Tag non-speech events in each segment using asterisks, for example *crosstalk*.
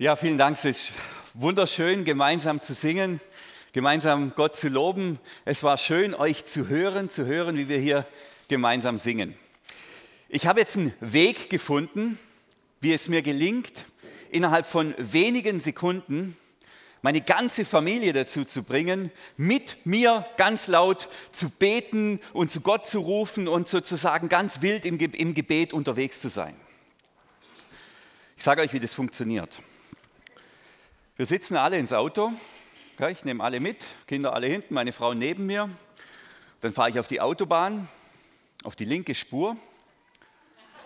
Ja, vielen Dank. Es ist wunderschön, gemeinsam zu singen, gemeinsam Gott zu loben. Es war schön, euch zu hören, zu hören, wie wir hier gemeinsam singen. Ich habe jetzt einen Weg gefunden, wie es mir gelingt, innerhalb von wenigen Sekunden meine ganze Familie dazu zu bringen, mit mir ganz laut zu beten und zu Gott zu rufen und sozusagen ganz wild im, Gebet unterwegs zu sein. Ich sage euch, wie das funktioniert. Wir sitzen alle ins Auto, ich nehme alle mit, Kinder alle hinten, meine Frau neben mir. Dann fahre ich auf die Autobahn, auf die linke Spur,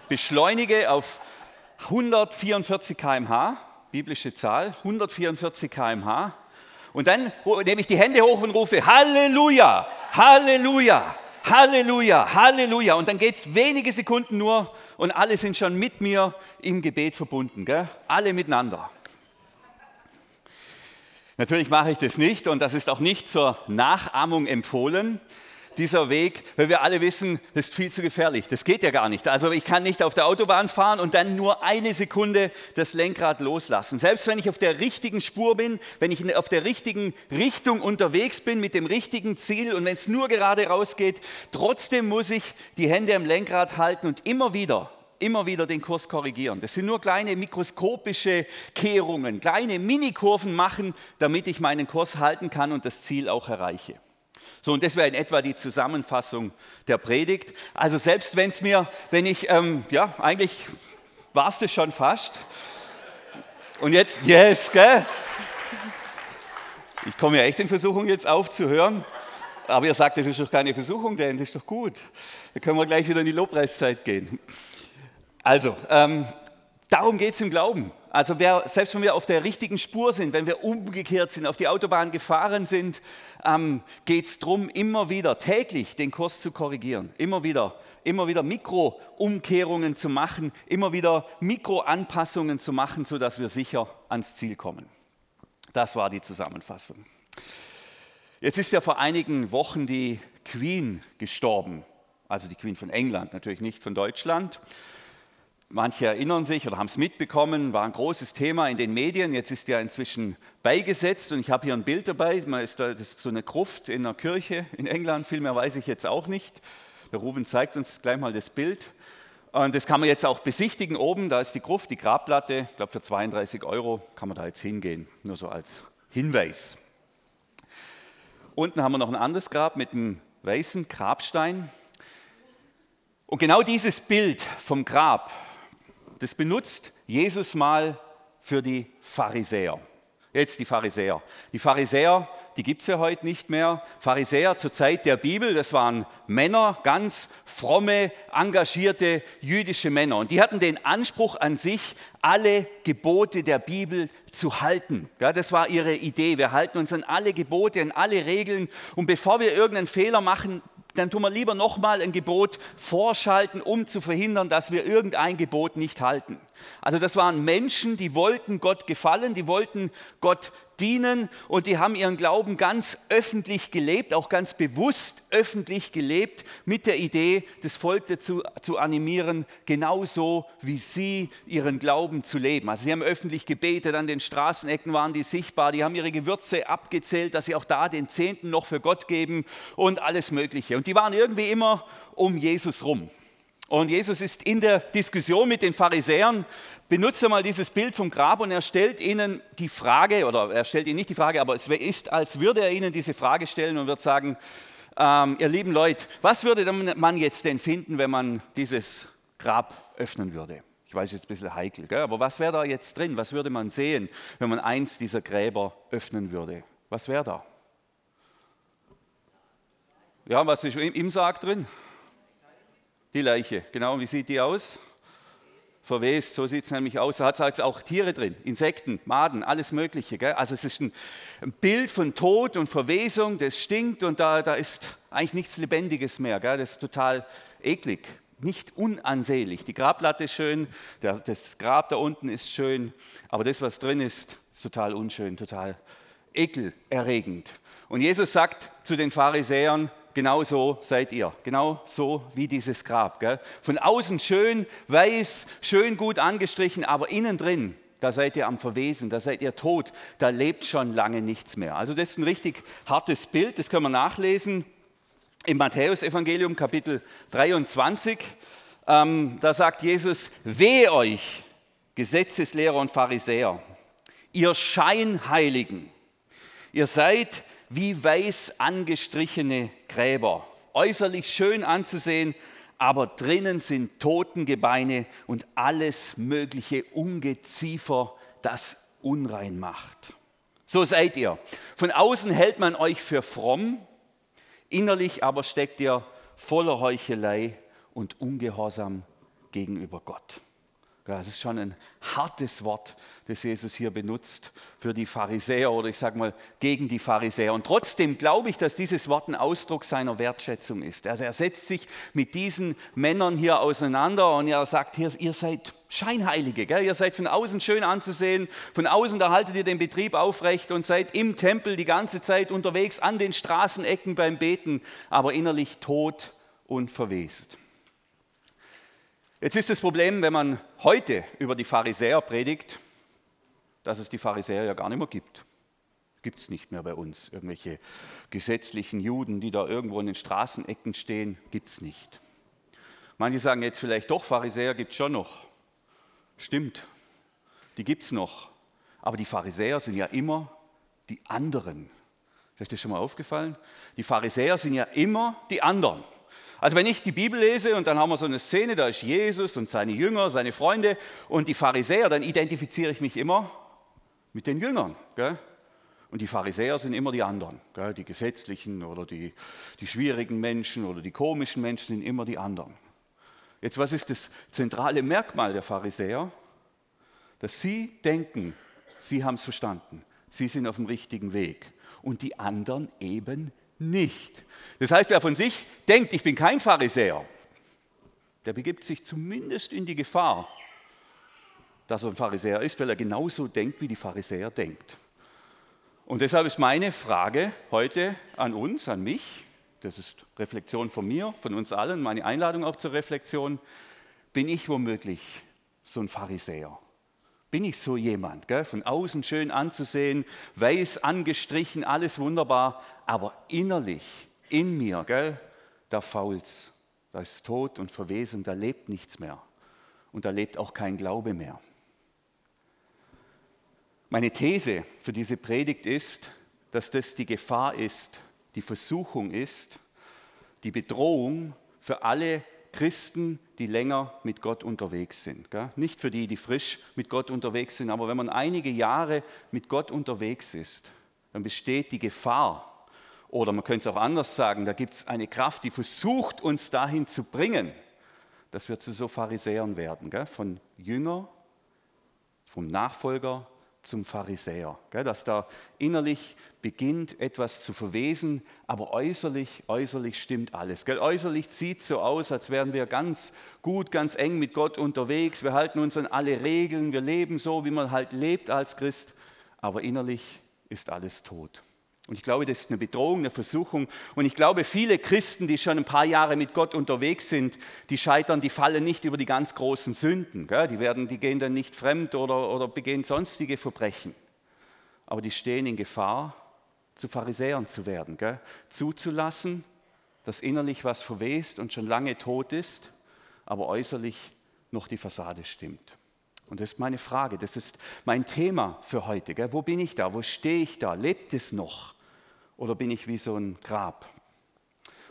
beschleunige auf 144 km/h, biblische Zahl, 144 km/h. Und dann nehme ich die Hände hoch und rufe Halleluja, Halleluja, Halleluja, Halleluja. Und dann geht es wenige Sekunden nur und alle sind schon mit mir im Gebet verbunden. Gell? Alle miteinander. Natürlich mache ich das nicht und das ist auch nicht zur Nachahmung empfohlen dieser Weg, weil wir alle wissen, ist viel zu gefährlich. Das geht ja gar nicht. Also ich kann nicht auf der Autobahn fahren und dann nur eine Sekunde das Lenkrad loslassen. Selbst wenn ich auf der richtigen Spur bin, wenn ich auf der richtigen Richtung unterwegs bin, mit dem richtigen Ziel und wenn es nur gerade rausgeht, trotzdem muss ich die Hände am Lenkrad halten und immer wieder immer wieder den Kurs korrigieren. Das sind nur kleine mikroskopische Kehrungen, kleine Minikurven machen, damit ich meinen Kurs halten kann und das Ziel auch erreiche. So, und das wäre in etwa die Zusammenfassung der Predigt. Also selbst wenn es mir, wenn ich, ähm, ja, eigentlich war es das schon fast. Und jetzt, yes, gell? Ich komme ja echt in Versuchung, jetzt aufzuhören. Aber ihr sagt, das ist doch keine Versuchung, denn das ist doch gut. Da können wir gleich wieder in die Lobpreiszeit gehen. Also, ähm, darum geht es im Glauben. Also wer, selbst wenn wir auf der richtigen Spur sind, wenn wir umgekehrt sind, auf die Autobahn gefahren sind, ähm, geht es darum, immer wieder täglich den Kurs zu korrigieren, immer wieder, immer wieder Mikroumkehrungen zu machen, immer wieder Mikroanpassungen zu machen, sodass wir sicher ans Ziel kommen. Das war die Zusammenfassung. Jetzt ist ja vor einigen Wochen die Queen gestorben, also die Queen von England, natürlich nicht von Deutschland. Manche erinnern sich oder haben es mitbekommen, war ein großes Thema in den Medien. Jetzt ist ja inzwischen beigesetzt und ich habe hier ein Bild dabei. Das ist so eine Gruft in einer Kirche in England. Viel mehr weiß ich jetzt auch nicht. Der Ruben zeigt uns gleich mal das Bild. Und das kann man jetzt auch besichtigen oben. Da ist die Gruft, die Grabplatte. Ich glaube, für 32 Euro kann man da jetzt hingehen. Nur so als Hinweis. Unten haben wir noch ein anderes Grab mit einem weißen Grabstein. Und genau dieses Bild vom Grab das benutzt Jesus mal für die Pharisäer. Jetzt die Pharisäer. Die Pharisäer, die gibt es ja heute nicht mehr. Pharisäer zur Zeit der Bibel, das waren Männer, ganz fromme, engagierte jüdische Männer. Und die hatten den Anspruch an sich, alle Gebote der Bibel zu halten. Ja, das war ihre Idee. Wir halten uns an alle Gebote, an alle Regeln. Und bevor wir irgendeinen Fehler machen, dann tun wir lieber nochmal ein Gebot vorschalten, um zu verhindern, dass wir irgendein Gebot nicht halten. Also das waren Menschen, die wollten Gott gefallen, die wollten Gott dienen und die haben ihren Glauben ganz öffentlich gelebt, auch ganz bewusst öffentlich gelebt, mit der Idee, das Volk dazu zu animieren, genauso wie sie ihren Glauben zu leben. Also sie haben öffentlich gebetet, an den Straßenecken waren die sichtbar, die haben ihre Gewürze abgezählt, dass sie auch da den Zehnten noch für Gott geben und alles Mögliche. Und die waren irgendwie immer um Jesus rum. Und Jesus ist in der Diskussion mit den Pharisäern, benutzt er mal dieses Bild vom Grab und er stellt ihnen die Frage, oder er stellt ihnen nicht die Frage, aber es ist, als würde er ihnen diese Frage stellen und wird sagen, ähm, ihr lieben Leute, was würde man jetzt denn finden, wenn man dieses Grab öffnen würde? Ich weiß jetzt ein bisschen heikel, gell? aber was wäre da jetzt drin? Was würde man sehen, wenn man eins dieser Gräber öffnen würde? Was wäre da? Ja, was ist im Sarg drin? Die Leiche, genau. Wie sieht die aus? Verwest, so sieht es nämlich aus. Da hat es auch Tiere drin, Insekten, Maden, alles Mögliche. Gell? Also es ist ein, Bild von Tod und Verwesung, das stinkt und da, da ist eigentlich nichts Lebendiges mehr. Gell? Das ist total eklig, nicht unansehnlich. Die Grabplatte ist schön, der, das Grab da unten ist schön, aber das, was drin ist, ist total unschön, total ekelerregend. Und Jesus sagt zu den Pharisäern, genau so seid ihr. Genau so wie dieses Grab. Gell? Von außen schön weiß, schön gut angestrichen, aber innen drin da seid ihr am Verwesen, da seid ihr tot, da lebt schon lange nichts mehr. Also das ist ein richtig hartes Bild, das können wir nachlesen im Matthäusevangelium Kapitel 23. Ähm, da sagt Jesus, wehe euch, Gesetzeslehrer und Pharisäer, ihr Scheinheiligen, ihr seid wie weiß angestrichene Gräber, äußerlich schön anzusehen, aber drinnen sind Totengebeine und alles mögliche Ungeziefer, das unrein macht. So seid ihr. Von außen hält man euch für fromm, innerlich aber steckt ihr voller Heuchelei und Ungehorsam gegenüber Gott. Das ist schon ein hartes Wort, das Jesus hier benutzt für die Pharisäer oder ich sage mal gegen die Pharisäer. Und trotzdem glaube ich, dass dieses Wort ein Ausdruck seiner Wertschätzung ist. Also er setzt sich mit diesen Männern hier auseinander und er sagt hier, ihr seid Scheinheilige, gell? ihr seid von außen schön anzusehen, von außen da haltet ihr den Betrieb aufrecht und seid im Tempel die ganze Zeit unterwegs an den Straßenecken beim Beten, aber innerlich tot und verwest. Jetzt ist das Problem, wenn man heute über die Pharisäer predigt, dass es die Pharisäer ja gar nicht mehr gibt. Gibt es nicht mehr bei uns. Irgendwelche gesetzlichen Juden, die da irgendwo in den Straßenecken stehen, gibt es nicht. Manche sagen jetzt vielleicht doch, Pharisäer gibt es schon noch. Stimmt, die gibt es noch. Aber die Pharisäer sind ja immer die anderen. Ist euch das schon mal aufgefallen? Die Pharisäer sind ja immer die anderen. Also wenn ich die Bibel lese und dann haben wir so eine Szene, da ist Jesus und seine Jünger, seine Freunde und die Pharisäer, dann identifiziere ich mich immer mit den Jüngern. Gell? Und die Pharisäer sind immer die anderen. Gell? Die gesetzlichen oder die, die schwierigen Menschen oder die komischen Menschen sind immer die anderen. Jetzt, was ist das zentrale Merkmal der Pharisäer? Dass sie denken, sie haben es verstanden, sie sind auf dem richtigen Weg und die anderen eben nicht. Das heißt, wer von sich denkt, ich bin kein Pharisäer, der begibt sich zumindest in die Gefahr, dass er ein Pharisäer ist, weil er genauso denkt, wie die Pharisäer denkt. Und deshalb ist meine Frage heute an uns, an mich, das ist Reflexion von mir, von uns allen, meine Einladung auch zur Reflexion, bin ich womöglich so ein Pharisäer? Bin ich so jemand, gell? von außen schön anzusehen, weiß angestrichen, alles wunderbar, aber innerlich, in mir, gell, da fault's, da ist Tod und Verwesung, da lebt nichts mehr und da lebt auch kein Glaube mehr. Meine These für diese Predigt ist, dass das die Gefahr ist, die Versuchung ist, die Bedrohung für alle Christen, die länger mit Gott unterwegs sind. Nicht für die, die frisch mit Gott unterwegs sind, aber wenn man einige Jahre mit Gott unterwegs ist, dann besteht die Gefahr, oder man könnte es auch anders sagen, da gibt es eine Kraft, die versucht, uns dahin zu bringen, dass wir zu so Pharisäern werden, von Jünger, vom Nachfolger zum Pharisäer, dass da innerlich beginnt etwas zu verwesen, aber äußerlich, äußerlich stimmt alles. Äußerlich sieht so aus, als wären wir ganz gut, ganz eng mit Gott unterwegs. Wir halten uns an alle Regeln, wir leben so, wie man halt lebt als Christ, aber innerlich ist alles tot. Und ich glaube, das ist eine Bedrohung, eine Versuchung. Und ich glaube, viele Christen, die schon ein paar Jahre mit Gott unterwegs sind, die scheitern, die fallen nicht über die ganz großen Sünden. Die, werden, die gehen dann nicht fremd oder, oder begehen sonstige Verbrechen. Aber die stehen in Gefahr, zu Pharisäern zu werden. Zuzulassen, dass innerlich was verwest und schon lange tot ist, aber äußerlich noch die Fassade stimmt. Und das ist meine Frage, das ist mein Thema für heute. Gell? Wo bin ich da? Wo stehe ich da? Lebt es noch? Oder bin ich wie so ein Grab?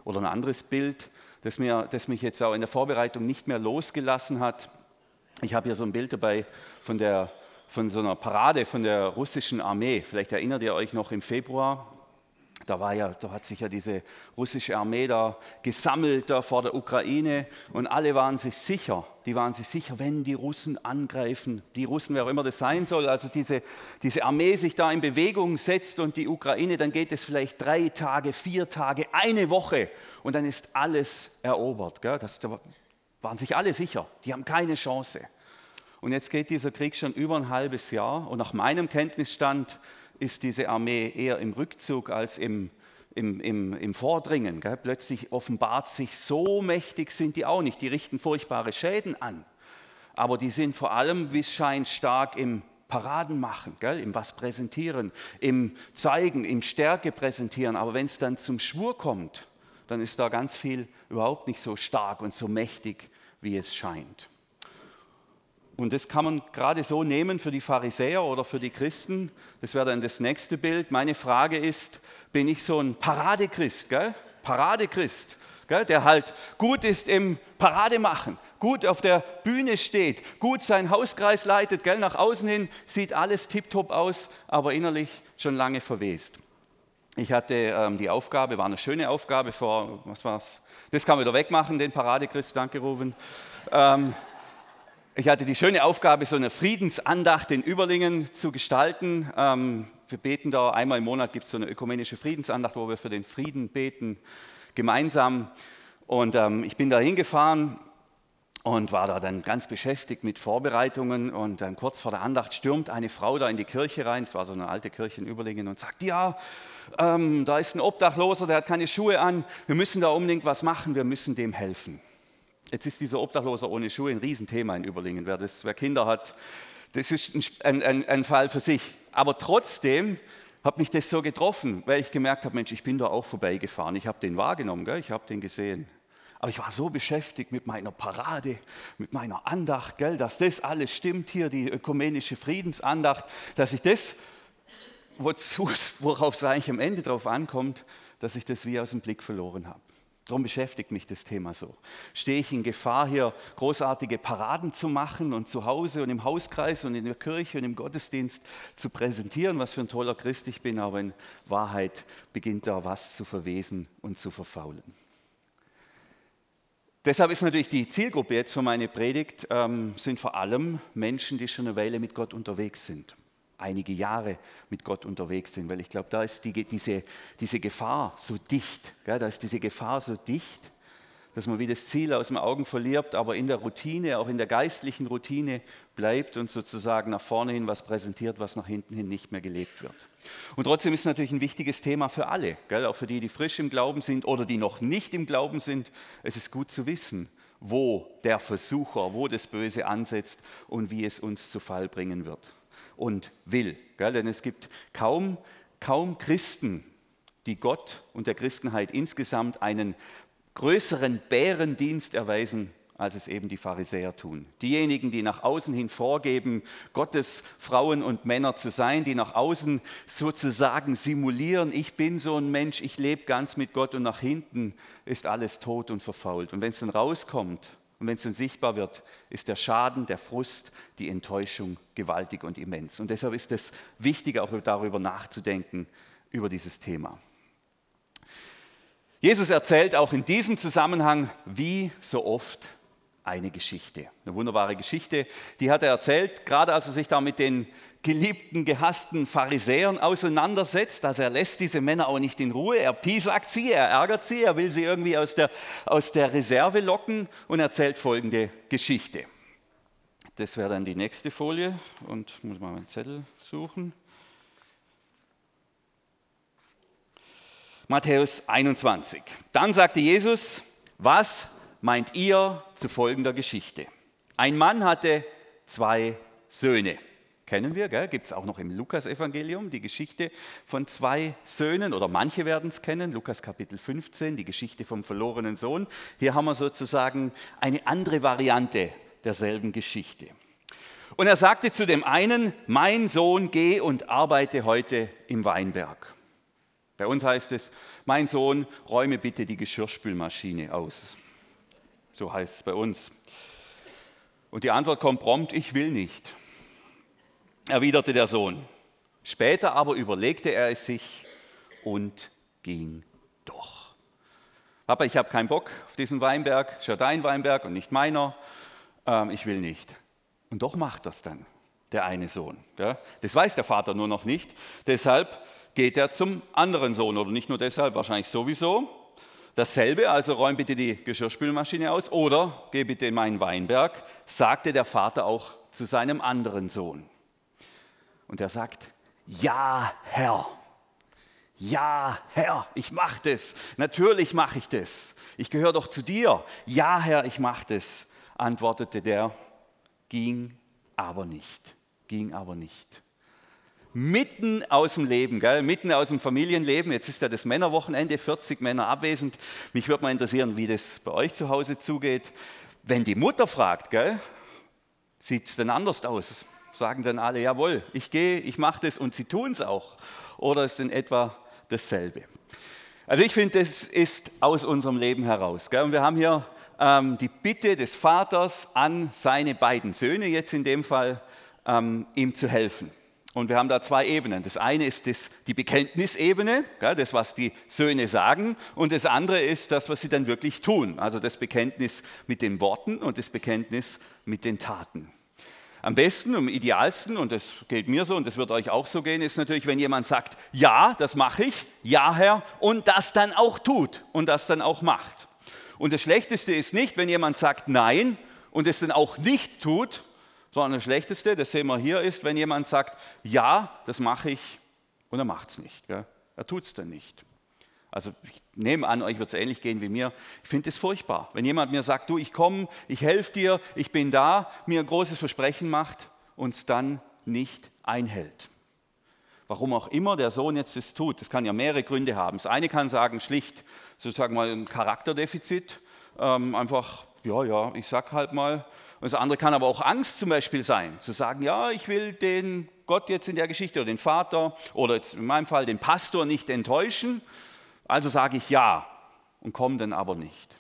Oder ein anderes Bild, das, mir, das mich jetzt auch in der Vorbereitung nicht mehr losgelassen hat. Ich habe hier so ein Bild dabei von, der, von so einer Parade von der russischen Armee. Vielleicht erinnert ihr euch noch im Februar, da, war ja, da hat sich ja diese russische Armee da gesammelt da vor der Ukraine und alle waren sich sicher, die waren sich sicher, wenn die Russen angreifen, die Russen, wer auch immer das sein soll, also diese, diese Armee sich da in Bewegung setzt und die Ukraine, dann geht es vielleicht drei Tage, vier Tage, eine Woche und dann ist alles erobert. Gell? Das, da waren sich alle sicher, die haben keine Chance. Und jetzt geht dieser Krieg schon über ein halbes Jahr und nach meinem Kenntnisstand ist diese Armee eher im Rückzug als im, im, im, im Vordringen. Gell? Plötzlich offenbart sich, so mächtig sind die auch nicht. Die richten furchtbare Schäden an. Aber die sind vor allem, wie es scheint, stark im Paraden machen, gell? im was präsentieren, im Zeigen, im Stärke präsentieren. Aber wenn es dann zum Schwur kommt, dann ist da ganz viel überhaupt nicht so stark und so mächtig, wie es scheint. Und das kann man gerade so nehmen für die Pharisäer oder für die Christen. Das wäre dann das nächste Bild. Meine Frage ist, bin ich so ein Paradechrist, gell? Paradechrist, gell? der halt gut ist im Parademachen, gut auf der Bühne steht, gut seinen Hauskreis leitet, gell? nach außen hin sieht alles tiptop aus, aber innerlich schon lange verwest. Ich hatte ähm, die Aufgabe, war eine schöne Aufgabe vor, was war's? Das kann man wieder wegmachen, den Paradechrist, danke Rufen. Ähm, ich hatte die schöne Aufgabe, so eine Friedensandacht in Überlingen zu gestalten. Ähm, wir beten da einmal im Monat, gibt es so eine ökumenische Friedensandacht, wo wir für den Frieden beten, gemeinsam. Und ähm, ich bin da hingefahren und war da dann ganz beschäftigt mit Vorbereitungen. Und dann kurz vor der Andacht stürmt eine Frau da in die Kirche rein, es war so eine alte Kirche in Überlingen, und sagt, ja, ähm, da ist ein Obdachloser, der hat keine Schuhe an, wir müssen da unbedingt was machen, wir müssen dem helfen. Jetzt ist dieser Obdachloser ohne Schuhe ein Riesenthema in Überlingen. Wer, das, wer Kinder hat, das ist ein, ein, ein Fall für sich. Aber trotzdem hat mich das so getroffen, weil ich gemerkt habe, Mensch, ich bin da auch vorbeigefahren. Ich habe den wahrgenommen, gell? ich habe den gesehen. Aber ich war so beschäftigt mit meiner Parade, mit meiner Andacht, gell, dass das alles stimmt hier, die ökumenische Friedensandacht, dass ich das, worauf es eigentlich am Ende drauf ankommt, dass ich das wie aus dem Blick verloren habe. Darum beschäftigt mich das Thema so. Stehe ich in Gefahr, hier großartige Paraden zu machen und zu Hause und im Hauskreis und in der Kirche und im Gottesdienst zu präsentieren, was für ein toller Christ ich bin, aber in Wahrheit beginnt da was zu verwesen und zu verfaulen. Deshalb ist natürlich die Zielgruppe jetzt für meine Predigt, ähm, sind vor allem Menschen, die schon eine Weile mit Gott unterwegs sind einige Jahre mit Gott unterwegs sind, weil ich glaube, da ist die, diese, diese Gefahr so dicht, gell, da ist diese Gefahr so dicht, dass man wie das Ziel aus den Augen verliert, aber in der Routine, auch in der geistlichen Routine bleibt und sozusagen nach vorne hin was präsentiert, was nach hinten hin nicht mehr gelebt wird. Und trotzdem ist es natürlich ein wichtiges Thema für alle, gell, auch für die, die frisch im Glauben sind oder die noch nicht im Glauben sind. Es ist gut zu wissen, wo der Versucher, wo das Böse ansetzt und wie es uns zu Fall bringen wird und will. Gell? Denn es gibt kaum, kaum Christen, die Gott und der Christenheit insgesamt einen größeren Bärendienst erweisen, als es eben die Pharisäer tun. Diejenigen, die nach außen hin vorgeben, Gottes Frauen und Männer zu sein, die nach außen sozusagen simulieren, ich bin so ein Mensch, ich lebe ganz mit Gott und nach hinten ist alles tot und verfault. Und wenn es dann rauskommt, und wenn es dann sichtbar wird, ist der Schaden, der Frust, die Enttäuschung gewaltig und immens. Und deshalb ist es wichtig, auch darüber nachzudenken, über dieses Thema. Jesus erzählt auch in diesem Zusammenhang, wie so oft, eine Geschichte. Eine wunderbare Geschichte, die hat er erzählt, gerade als er sich da mit den geliebten, gehassten Pharisäern auseinandersetzt. Also er lässt diese Männer auch nicht in Ruhe. Er piesackt sie, er ärgert sie, er will sie irgendwie aus der, aus der Reserve locken und erzählt folgende Geschichte. Das wäre dann die nächste Folie und muss mal meinen Zettel suchen. Matthäus 21. Dann sagte Jesus, was meint ihr zu folgender Geschichte? Ein Mann hatte zwei Söhne. Kennen wir, gibt es auch noch im Lukas-Evangelium die Geschichte von zwei Söhnen oder manche werden es kennen, Lukas Kapitel 15, die Geschichte vom verlorenen Sohn. Hier haben wir sozusagen eine andere Variante derselben Geschichte. Und er sagte zu dem einen, mein Sohn, geh und arbeite heute im Weinberg. Bei uns heißt es, mein Sohn, räume bitte die Geschirrspülmaschine aus. So heißt es bei uns. Und die Antwort kommt prompt, ich will nicht erwiderte der Sohn. Später aber überlegte er es sich und ging doch. Papa, ich habe keinen Bock auf diesen Weinberg, ist ja dein Weinberg und nicht meiner. Ähm, ich will nicht. Und doch macht das dann der eine Sohn. Ja? Das weiß der Vater nur noch nicht. Deshalb geht er zum anderen Sohn oder nicht nur deshalb, wahrscheinlich sowieso. Dasselbe, also räum bitte die Geschirrspülmaschine aus oder geh bitte in meinen Weinberg, sagte der Vater auch zu seinem anderen Sohn. Und er sagt, ja, Herr. Ja, Herr, ich mache das. Natürlich mache ich das. Ich gehöre doch zu dir. Ja, Herr, ich mache das, antwortete der, ging aber nicht. ging aber nicht. Mitten aus dem Leben, gell? mitten aus dem Familienleben. Jetzt ist ja das Männerwochenende, 40 Männer abwesend. Mich würde mal interessieren, wie das bei euch zu Hause zugeht. Wenn die Mutter fragt, sieht es dann anders aus? Sagen dann alle, jawohl, ich gehe, ich mache das und sie tun es auch. Oder ist in etwa dasselbe? Also ich finde, das ist aus unserem Leben heraus. Gell? Und wir haben hier ähm, die Bitte des Vaters an seine beiden Söhne, jetzt in dem Fall, ähm, ihm zu helfen. Und wir haben da zwei Ebenen. Das eine ist das, die Bekenntnisebene, das, was die Söhne sagen. Und das andere ist das, was sie dann wirklich tun. Also das Bekenntnis mit den Worten und das Bekenntnis mit den Taten. Am besten, am idealsten, und das geht mir so und das wird euch auch so gehen, ist natürlich, wenn jemand sagt, ja, das mache ich, ja, Herr, und das dann auch tut und das dann auch macht. Und das Schlechteste ist nicht, wenn jemand sagt Nein und es dann auch nicht tut, sondern das Schlechteste, das sehen wir hier, ist, wenn jemand sagt, ja, das mache ich und er macht es nicht. Gell? Er tut es dann nicht. Also ich nehme an, euch wird es ähnlich gehen wie mir. Ich finde es furchtbar, wenn jemand mir sagt, du, ich komme, ich helfe dir, ich bin da, mir ein großes Versprechen macht und es dann nicht einhält. Warum auch immer der Sohn jetzt das tut, das kann ja mehrere Gründe haben. Das eine kann sagen, schlicht sozusagen mal ein Charakterdefizit, ähm, einfach, ja, ja, ich sag halt mal. Und das andere kann aber auch Angst zum Beispiel sein, zu sagen, ja, ich will den Gott jetzt in der Geschichte oder den Vater oder jetzt in meinem Fall den Pastor nicht enttäuschen also sage ich ja und komme dann aber nicht.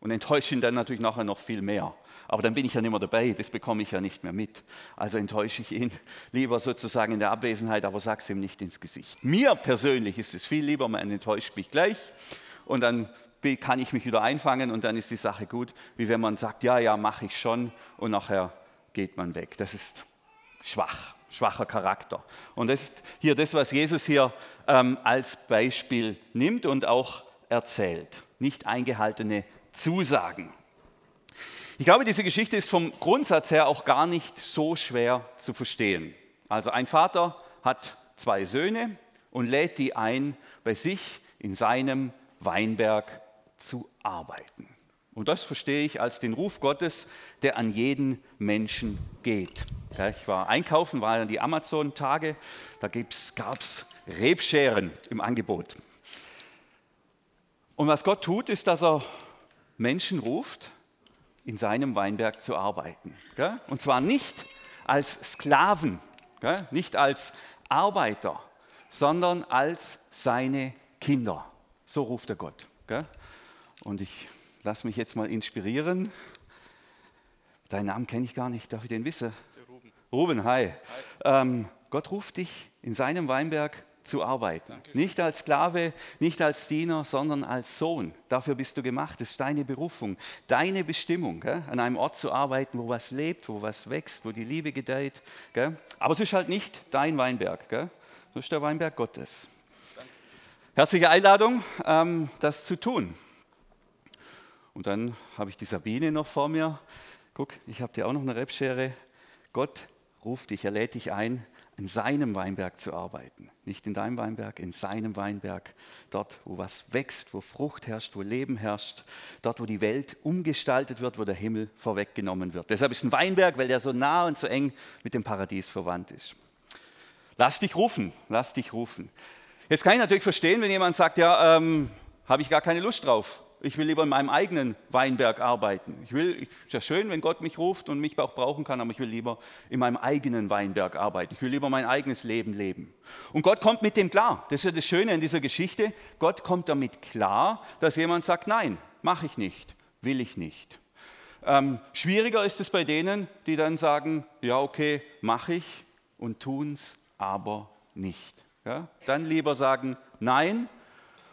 Und enttäusche ihn dann natürlich nachher noch viel mehr. Aber dann bin ich ja nicht mehr dabei, das bekomme ich ja nicht mehr mit. Also enttäusche ich ihn *laughs* lieber sozusagen in der Abwesenheit, aber sage es ihm nicht ins Gesicht. Mir persönlich ist es viel lieber, man enttäuscht mich gleich und dann kann ich mich wieder einfangen und dann ist die Sache gut, wie wenn man sagt, ja, ja, mache ich schon und nachher geht man weg. Das ist schwach schwacher Charakter. Und das ist hier das, was Jesus hier ähm, als Beispiel nimmt und auch erzählt. Nicht eingehaltene Zusagen. Ich glaube, diese Geschichte ist vom Grundsatz her auch gar nicht so schwer zu verstehen. Also ein Vater hat zwei Söhne und lädt die ein, bei sich in seinem Weinberg zu arbeiten. Und das verstehe ich als den Ruf Gottes, der an jeden Menschen geht. Ich war einkaufen, war in die Amazon-Tage, da gab es Rebscheren im Angebot. Und was Gott tut, ist, dass er Menschen ruft, in seinem Weinberg zu arbeiten. Und zwar nicht als Sklaven, nicht als Arbeiter, sondern als seine Kinder. So ruft er Gott. Und ich lass mich jetzt mal inspirieren. Deinen Namen kenne ich gar nicht, darf ich den wissen? Ruben. Ruben, hi. hi. Ähm, Gott ruft dich in seinem Weinberg zu arbeiten. Dankeschön. Nicht als Sklave, nicht als Diener, sondern als Sohn. Dafür bist du gemacht. Das ist deine Berufung, deine Bestimmung, gell? an einem Ort zu arbeiten, wo was lebt, wo was wächst, wo die Liebe gedeiht. Gell? Aber es ist halt nicht dein Weinberg. Gell? Das ist der Weinberg Gottes. Danke. Herzliche Einladung, ähm, das zu tun. Und dann habe ich die Sabine noch vor mir. Guck, ich habe dir auch noch eine Rebschere. Gott ruft dich, er lädt dich ein, in seinem Weinberg zu arbeiten. Nicht in deinem Weinberg, in seinem Weinberg. Dort, wo was wächst, wo Frucht herrscht, wo Leben herrscht. Dort, wo die Welt umgestaltet wird, wo der Himmel vorweggenommen wird. Deshalb ist ein Weinberg, weil der so nah und so eng mit dem Paradies verwandt ist. Lass dich rufen, lass dich rufen. Jetzt kann ich natürlich verstehen, wenn jemand sagt, ja, ähm, habe ich gar keine Lust drauf. Ich will lieber in meinem eigenen Weinberg arbeiten. Ich will, ist ja schön, wenn Gott mich ruft und mich auch brauchen kann, aber ich will lieber in meinem eigenen Weinberg arbeiten. Ich will lieber mein eigenes Leben leben. Und Gott kommt mit dem klar. Das ist ja das Schöne in dieser Geschichte. Gott kommt damit klar, dass jemand sagt, nein, mache ich nicht, will ich nicht. Ähm, schwieriger ist es bei denen, die dann sagen, ja, okay, mache ich und tun es aber nicht. Ja? Dann lieber sagen, nein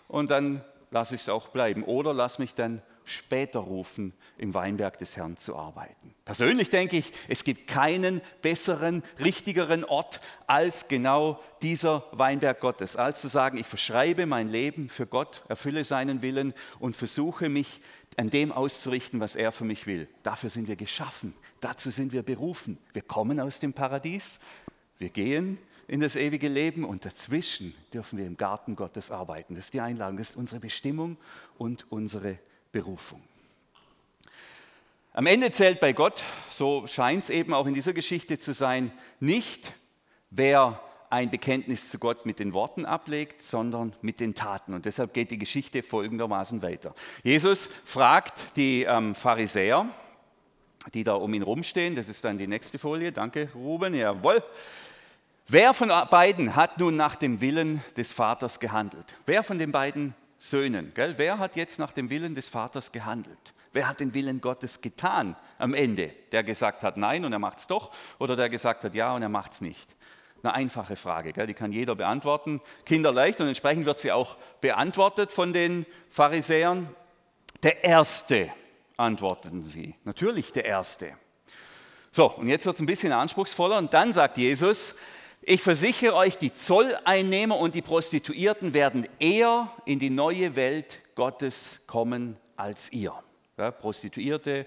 und dann lasse ich es auch bleiben. Oder lass mich dann später rufen, im Weinberg des Herrn zu arbeiten. Persönlich denke ich, es gibt keinen besseren, richtigeren Ort als genau dieser Weinberg Gottes, als zu sagen, ich verschreibe mein Leben für Gott, erfülle seinen Willen und versuche mich an dem auszurichten, was er für mich will. Dafür sind wir geschaffen, dazu sind wir berufen. Wir kommen aus dem Paradies, wir gehen in das ewige Leben und dazwischen dürfen wir im Garten Gottes arbeiten. Das ist die Einladung, das ist unsere Bestimmung und unsere Berufung. Am Ende zählt bei Gott, so scheint es eben auch in dieser Geschichte zu sein, nicht, wer ein Bekenntnis zu Gott mit den Worten ablegt, sondern mit den Taten. Und deshalb geht die Geschichte folgendermaßen weiter. Jesus fragt die ähm, Pharisäer, die da um ihn rumstehen, das ist dann die nächste Folie, danke Ruben, jawohl. Wer von beiden hat nun nach dem Willen des Vaters gehandelt? Wer von den beiden Söhnen, gell? wer hat jetzt nach dem Willen des Vaters gehandelt? Wer hat den Willen Gottes getan am Ende? Der gesagt hat Nein und er macht es doch oder der gesagt hat Ja und er macht es nicht? Eine einfache Frage, gell? die kann jeder beantworten, kinderleicht und entsprechend wird sie auch beantwortet von den Pharisäern. Der Erste, antworteten sie. Natürlich der Erste. So, und jetzt wird es ein bisschen anspruchsvoller und dann sagt Jesus, ich versichere euch, die Zolleinnehmer und die Prostituierten werden eher in die neue Welt Gottes kommen als ihr. Ja, Prostituierte,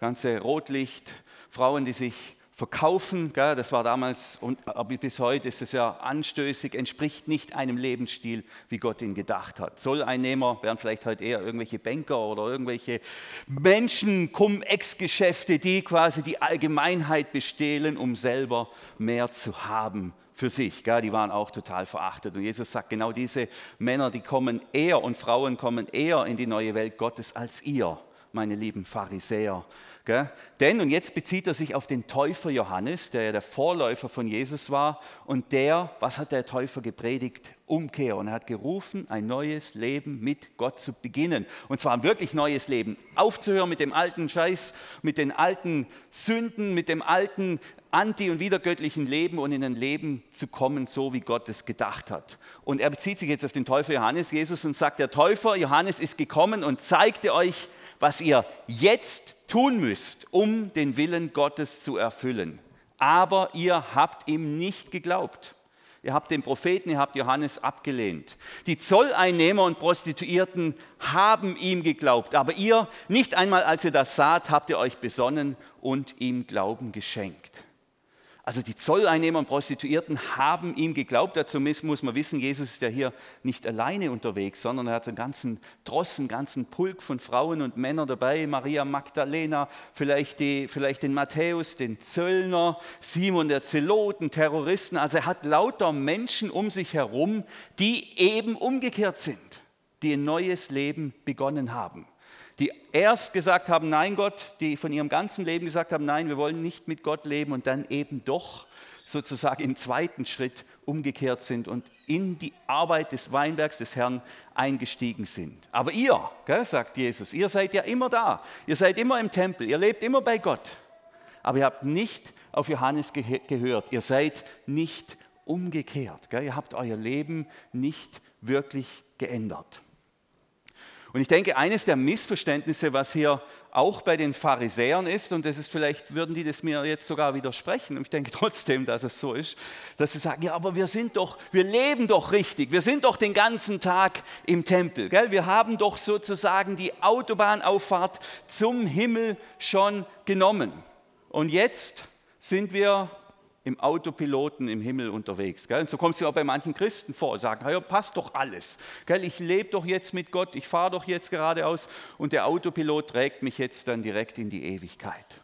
ganze Rotlicht, Frauen, die sich verkaufen. Gell? Das war damals und bis heute ist es ja anstößig, entspricht nicht einem Lebensstil, wie Gott ihn gedacht hat. Zolleinnehmer wären vielleicht heute eher irgendwelche Banker oder irgendwelche Menschen, Cum-Ex-Geschäfte, die quasi die Allgemeinheit bestehlen, um selber mehr zu haben für sich. Gell? Die waren auch total verachtet. Und Jesus sagt, genau diese Männer, die kommen eher und Frauen kommen eher in die neue Welt Gottes als ihr, meine lieben Pharisäer Gell? Denn, und jetzt bezieht er sich auf den Täufer Johannes, der ja der Vorläufer von Jesus war, und der, was hat der Täufer gepredigt? Umkehr. Und er hat gerufen, ein neues Leben mit Gott zu beginnen. Und zwar ein wirklich neues Leben. Aufzuhören mit dem alten Scheiß, mit den alten Sünden, mit dem alten anti- und wiedergöttlichen Leben und in ein Leben zu kommen, so wie Gott es gedacht hat. Und er bezieht sich jetzt auf den Täufer Johannes, Jesus, und sagt, der Täufer Johannes ist gekommen und zeigte euch, was ihr jetzt tun müsst, um den Willen Gottes zu erfüllen. Aber ihr habt ihm nicht geglaubt. Ihr habt den Propheten, ihr habt Johannes abgelehnt. Die Zolleinnehmer und Prostituierten haben ihm geglaubt, aber ihr, nicht einmal als ihr das saht, habt ihr euch besonnen und ihm Glauben geschenkt. Also die Zolleinnehmer und Prostituierten haben ihm geglaubt. Dazu muss man wissen, Jesus ist ja hier nicht alleine unterwegs, sondern er hat einen ganzen Drossen, einen ganzen Pulk von Frauen und Männern dabei. Maria Magdalena, vielleicht, die, vielleicht den Matthäus, den Zöllner, Simon der Zeloten, Terroristen. Also er hat lauter Menschen um sich herum, die eben umgekehrt sind, die ein neues Leben begonnen haben die erst gesagt haben, nein Gott, die von ihrem ganzen Leben gesagt haben, nein, wir wollen nicht mit Gott leben und dann eben doch sozusagen im zweiten Schritt umgekehrt sind und in die Arbeit des Weinbergs des Herrn eingestiegen sind. Aber ihr, gell, sagt Jesus, ihr seid ja immer da, ihr seid immer im Tempel, ihr lebt immer bei Gott, aber ihr habt nicht auf Johannes ge gehört, ihr seid nicht umgekehrt, gell, ihr habt euer Leben nicht wirklich geändert. Und ich denke, eines der Missverständnisse, was hier auch bei den Pharisäern ist, und das ist vielleicht, würden die das mir jetzt sogar widersprechen, und ich denke trotzdem, dass es so ist, dass sie sagen, ja, aber wir sind doch, wir leben doch richtig, wir sind doch den ganzen Tag im Tempel, gell? wir haben doch sozusagen die Autobahnauffahrt zum Himmel schon genommen. Und jetzt sind wir im Autopiloten im Himmel unterwegs. Gell? Und so kommt es ja auch bei manchen Christen vor, sagen, ja, passt doch alles. Gell? Ich lebe doch jetzt mit Gott, ich fahre doch jetzt geradeaus und der Autopilot trägt mich jetzt dann direkt in die Ewigkeit.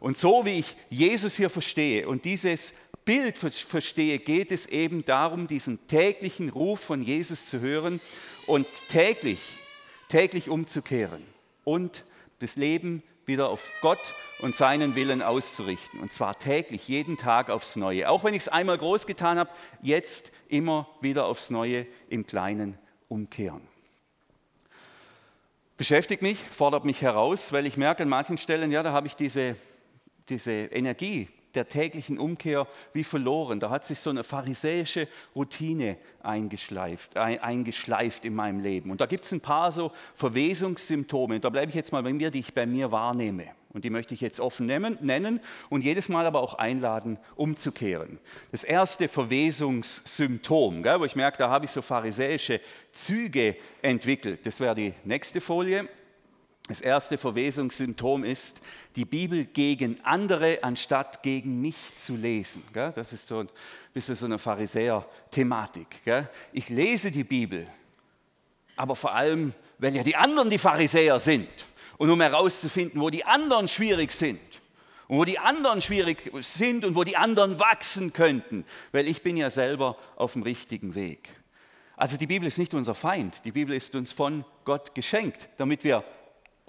Und so wie ich Jesus hier verstehe und dieses Bild verstehe, geht es eben darum, diesen täglichen Ruf von Jesus zu hören und täglich, täglich umzukehren und das Leben wieder auf Gott und seinen Willen auszurichten. Und zwar täglich, jeden Tag aufs Neue. Auch wenn ich es einmal groß getan habe, jetzt immer wieder aufs Neue im Kleinen umkehren. Beschäftigt mich, fordert mich heraus, weil ich merke an manchen Stellen, ja, da habe ich diese, diese Energie, der täglichen Umkehr wie verloren. Da hat sich so eine pharisäische Routine eingeschleift, eingeschleift in meinem Leben. Und da gibt es ein paar so Verwesungssymptome. Da bleibe ich jetzt mal bei mir, die ich bei mir wahrnehme. Und die möchte ich jetzt offen nennen und jedes Mal aber auch einladen, umzukehren. Das erste Verwesungssymptom, wo ich merke, da habe ich so pharisäische Züge entwickelt. Das wäre die nächste Folie. Das erste Verwesungssymptom ist, die Bibel gegen andere anstatt gegen mich zu lesen. Das ist so ein bisschen so eine Pharisäer-Thematik. Ich lese die Bibel, aber vor allem, weil ja die anderen die Pharisäer sind und um herauszufinden, wo die anderen schwierig sind und wo die anderen schwierig sind und wo die anderen wachsen könnten, weil ich bin ja selber auf dem richtigen Weg. Also die Bibel ist nicht unser Feind, die Bibel ist uns von Gott geschenkt, damit wir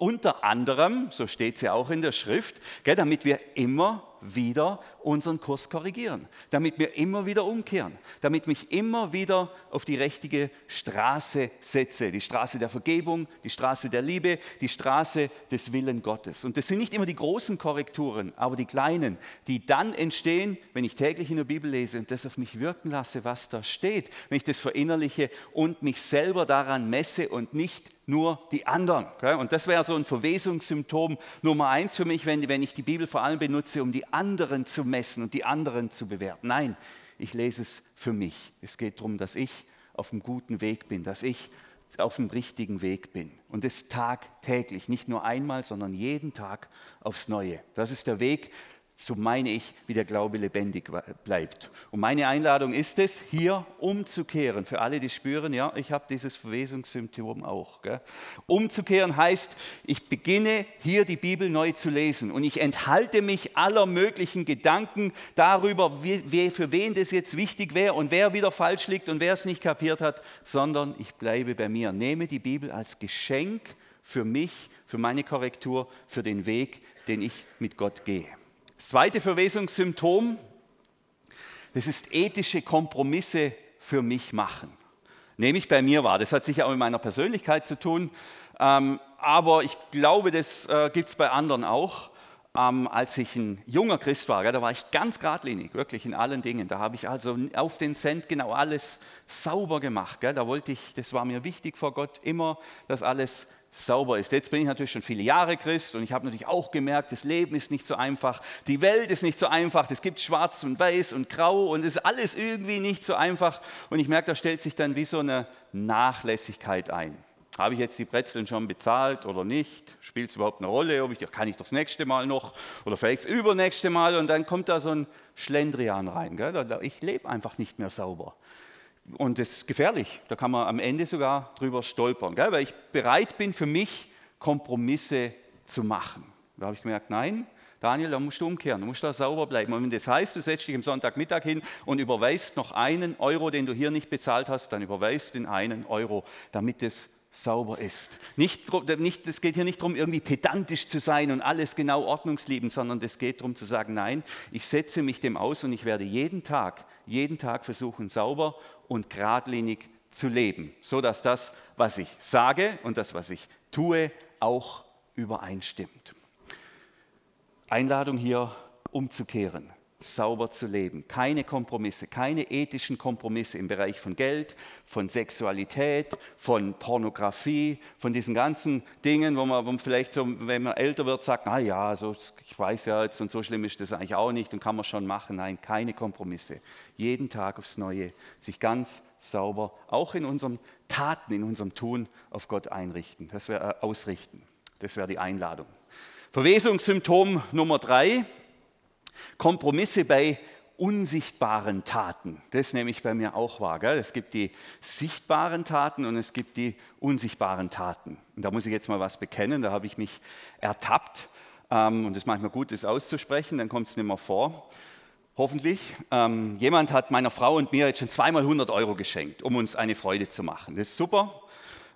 unter anderem, so steht sie auch in der Schrift, gell, damit wir immer wieder unseren Kurs korrigieren, damit wir immer wieder umkehren, damit mich immer wieder auf die richtige Straße setze, die Straße der Vergebung, die Straße der Liebe, die Straße des Willen Gottes. Und das sind nicht immer die großen Korrekturen, aber die kleinen, die dann entstehen, wenn ich täglich in der Bibel lese und das auf mich wirken lasse, was da steht, wenn ich das verinnerliche und mich selber daran messe und nicht nur die anderen. Und das wäre so ein Verwesungssymptom Nummer eins für mich, wenn, ich die Bibel vor allem benutze, um die anderen zu messen und die anderen zu bewerten. Nein, ich lese es für mich. Es geht darum, dass ich auf einem guten Weg bin, dass ich auf dem richtigen Weg bin. Und das tagtäglich, nicht nur einmal, sondern jeden Tag aufs Neue. Das ist der Weg, so meine ich, wie der Glaube lebendig bleibt. Und meine Einladung ist es, hier umzukehren. Für alle, die spüren, ja, ich habe dieses Verwesungssymptom auch. Gell? Umzukehren heißt, ich beginne hier die Bibel neu zu lesen und ich enthalte mich aller möglichen Gedanken darüber, wie, wie, für wen das jetzt wichtig wäre und wer wieder falsch liegt und wer es nicht kapiert hat, sondern ich bleibe bei mir. Nehme die Bibel als Geschenk für mich, für meine Korrektur, für den Weg, den ich mit Gott gehe. Das zweite Verwesungssymptom, das ist ethische Kompromisse für mich machen. Nehme ich bei mir wahr. Das hat sicher auch mit meiner Persönlichkeit zu tun, ähm, aber ich glaube, das äh, gibt es bei anderen auch. Ähm, als ich ein junger Christ war, da war ich ganz geradlinig, wirklich in allen Dingen. Da habe ich also auf den Cent genau alles sauber gemacht. Da wollte ich, das war mir wichtig vor Gott, immer, dass alles sauber ist. Jetzt bin ich natürlich schon viele Jahre Christ und ich habe natürlich auch gemerkt, das Leben ist nicht so einfach, die Welt ist nicht so einfach, es gibt schwarz und weiß und grau und es ist alles irgendwie nicht so einfach und ich merke, da stellt sich dann wie so eine Nachlässigkeit ein. Habe ich jetzt die Brezeln schon bezahlt oder nicht? Spielt es überhaupt eine Rolle? Ob ich, kann ich das nächste Mal noch oder vielleicht das übernächste Mal? Und dann kommt da so ein Schlendrian rein. Gell? Ich lebe einfach nicht mehr sauber. Und das ist gefährlich. Da kann man am Ende sogar drüber stolpern, gell? weil ich bereit bin, für mich Kompromisse zu machen. Da habe ich gemerkt, nein, Daniel, da musst du umkehren, du musst da sauber bleiben. Und wenn das heißt, du setzt dich am Sonntagmittag hin und überweist noch einen Euro, den du hier nicht bezahlt hast, dann überweist den einen Euro, damit es sauber ist. Nicht, nicht, es geht hier nicht darum, irgendwie pedantisch zu sein und alles genau ordnungsliebend, sondern es geht darum zu sagen, nein, ich setze mich dem aus und ich werde jeden Tag, jeden Tag versuchen, sauber und geradlinig zu leben, so dass das, was ich sage und das, was ich tue, auch übereinstimmt. Einladung hier umzukehren sauber zu leben. Keine Kompromisse, keine ethischen Kompromisse im Bereich von Geld, von Sexualität, von Pornografie, von diesen ganzen Dingen, wo man, vielleicht, wenn man älter wird, sagt, na ja, so, ich weiß ja jetzt und so schlimm ist das eigentlich auch nicht und kann man schon machen. Nein, keine Kompromisse. Jeden Tag aufs Neue, sich ganz sauber, auch in unseren Taten, in unserem Tun auf Gott einrichten. Das wäre äh, ausrichten. Das wäre die Einladung. Verwesungssymptom Nummer drei, Kompromisse bei unsichtbaren Taten. Das nehme ich bei mir auch wahr. Gell? Es gibt die sichtbaren Taten und es gibt die unsichtbaren Taten. Und da muss ich jetzt mal was bekennen, da habe ich mich ertappt. Ähm, und es ist manchmal gut, das auszusprechen, dann kommt es nicht mehr vor. Hoffentlich. Ähm, jemand hat meiner Frau und mir jetzt schon zweimal 100 Euro geschenkt, um uns eine Freude zu machen. Das ist super,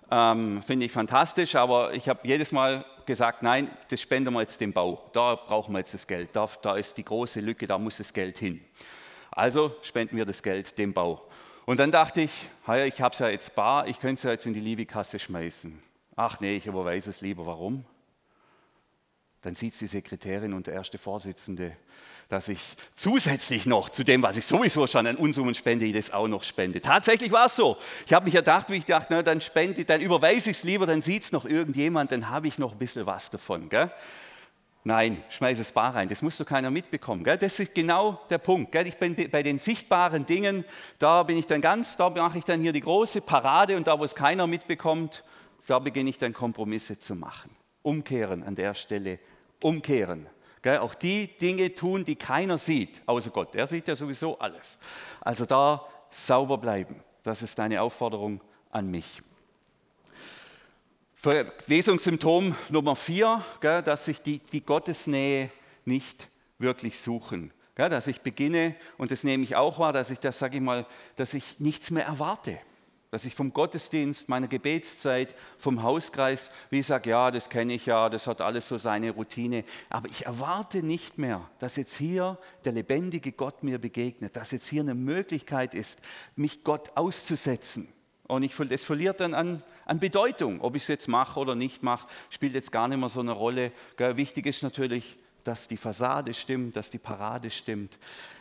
ähm, finde ich fantastisch, aber ich habe jedes Mal gesagt, nein, das spenden wir jetzt dem Bau. Da brauchen wir jetzt das Geld. Da, da ist die große Lücke, da muss das Geld hin. Also spenden wir das Geld dem Bau. Und dann dachte ich, hey, ich habe es ja jetzt bar, ich könnte es ja jetzt in die Liebekasse schmeißen. Ach nee, ich überweise es lieber. Warum? Dann sieht es die Sekretärin und der erste Vorsitzende dass ich zusätzlich noch zu dem, was ich sowieso schon an Unsummen spende, das auch noch spende. Tatsächlich war es so. Ich habe mich erdacht, wie ich dachte, na, dann spende, dann überweise ich es lieber, dann sieht es noch irgendjemand, dann habe ich noch ein bisschen was davon. Gell? Nein, schmeiß es bar rein, das muss doch keiner mitbekommen. Gell? Das ist genau der Punkt. Gell? Ich bin bei den sichtbaren Dingen, da bin ich dann ganz, da mache ich dann hier die große Parade und da, wo es keiner mitbekommt, da beginne ich dann Kompromisse zu machen. Umkehren an der Stelle, umkehren. Auch die Dinge tun, die keiner sieht, außer Gott. Er sieht ja sowieso alles. Also da sauber bleiben. Das ist deine Aufforderung an mich. Verwesungssymptom Nummer vier, gell, dass ich die, die Gottesnähe nicht wirklich suchen. Gell, dass ich beginne, und das nehme ich auch wahr, dass ich das, sage ich mal, dass ich nichts mehr erwarte. Dass ich vom Gottesdienst, meiner Gebetszeit, vom Hauskreis, wie ich sage, ja, das kenne ich ja, das hat alles so seine Routine. Aber ich erwarte nicht mehr, dass jetzt hier der lebendige Gott mir begegnet, dass jetzt hier eine Möglichkeit ist, mich Gott auszusetzen. Und ich, das verliert dann an, an Bedeutung. Ob ich es jetzt mache oder nicht mache, spielt jetzt gar nicht mehr so eine Rolle. Wichtig ist natürlich, dass die Fassade stimmt, dass die Parade stimmt.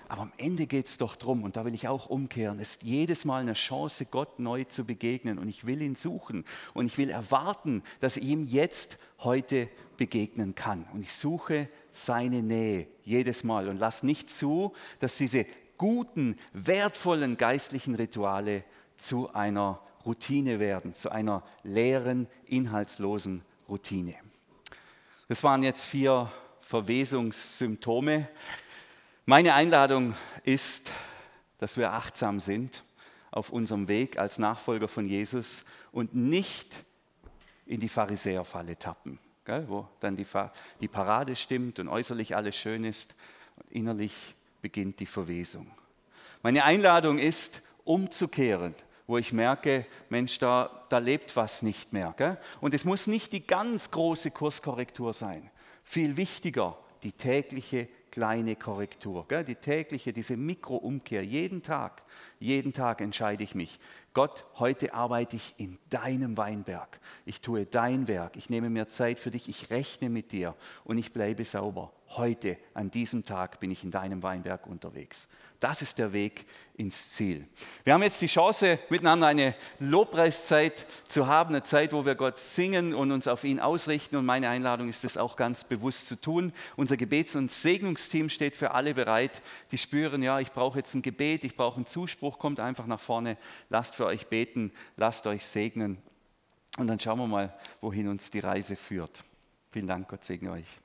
Aber am Ende geht es doch darum, und da will ich auch umkehren, ist jedes Mal eine Chance, Gott neu zu begegnen. Und ich will ihn suchen und ich will erwarten, dass ich ihm jetzt heute begegnen kann. Und ich suche seine Nähe jedes Mal und lasse nicht zu, dass diese guten, wertvollen geistlichen Rituale zu einer Routine werden, zu einer leeren, inhaltslosen Routine. Das waren jetzt vier Verwesungssymptome. Meine Einladung ist, dass wir achtsam sind auf unserem Weg als Nachfolger von Jesus und nicht in die Pharisäerfalle tappen, gell, wo dann die, die Parade stimmt und äußerlich alles schön ist und innerlich beginnt die Verwesung. Meine Einladung ist, umzukehren, wo ich merke, Mensch, da, da lebt was nicht mehr. Gell? Und es muss nicht die ganz große Kurskorrektur sein. Viel wichtiger, die tägliche kleine Korrektur, gell? die tägliche, diese Mikroumkehr. Jeden Tag, jeden Tag entscheide ich mich. Gott, heute arbeite ich in deinem Weinberg. Ich tue dein Werk. Ich nehme mir Zeit für dich. Ich rechne mit dir und ich bleibe sauber. Heute, an diesem Tag, bin ich in deinem Weinberg unterwegs. Das ist der Weg ins Ziel. Wir haben jetzt die Chance, miteinander eine Lobpreiszeit zu haben, eine Zeit, wo wir Gott singen und uns auf ihn ausrichten. Und meine Einladung ist es auch ganz bewusst zu tun. Unser Gebets- und Segnungsteam steht für alle bereit, die spüren, ja, ich brauche jetzt ein Gebet, ich brauche einen Zuspruch, kommt einfach nach vorne, lasst euch beten, lasst euch segnen. Und dann schauen wir mal, wohin uns die Reise führt. Vielen Dank, Gott segne euch.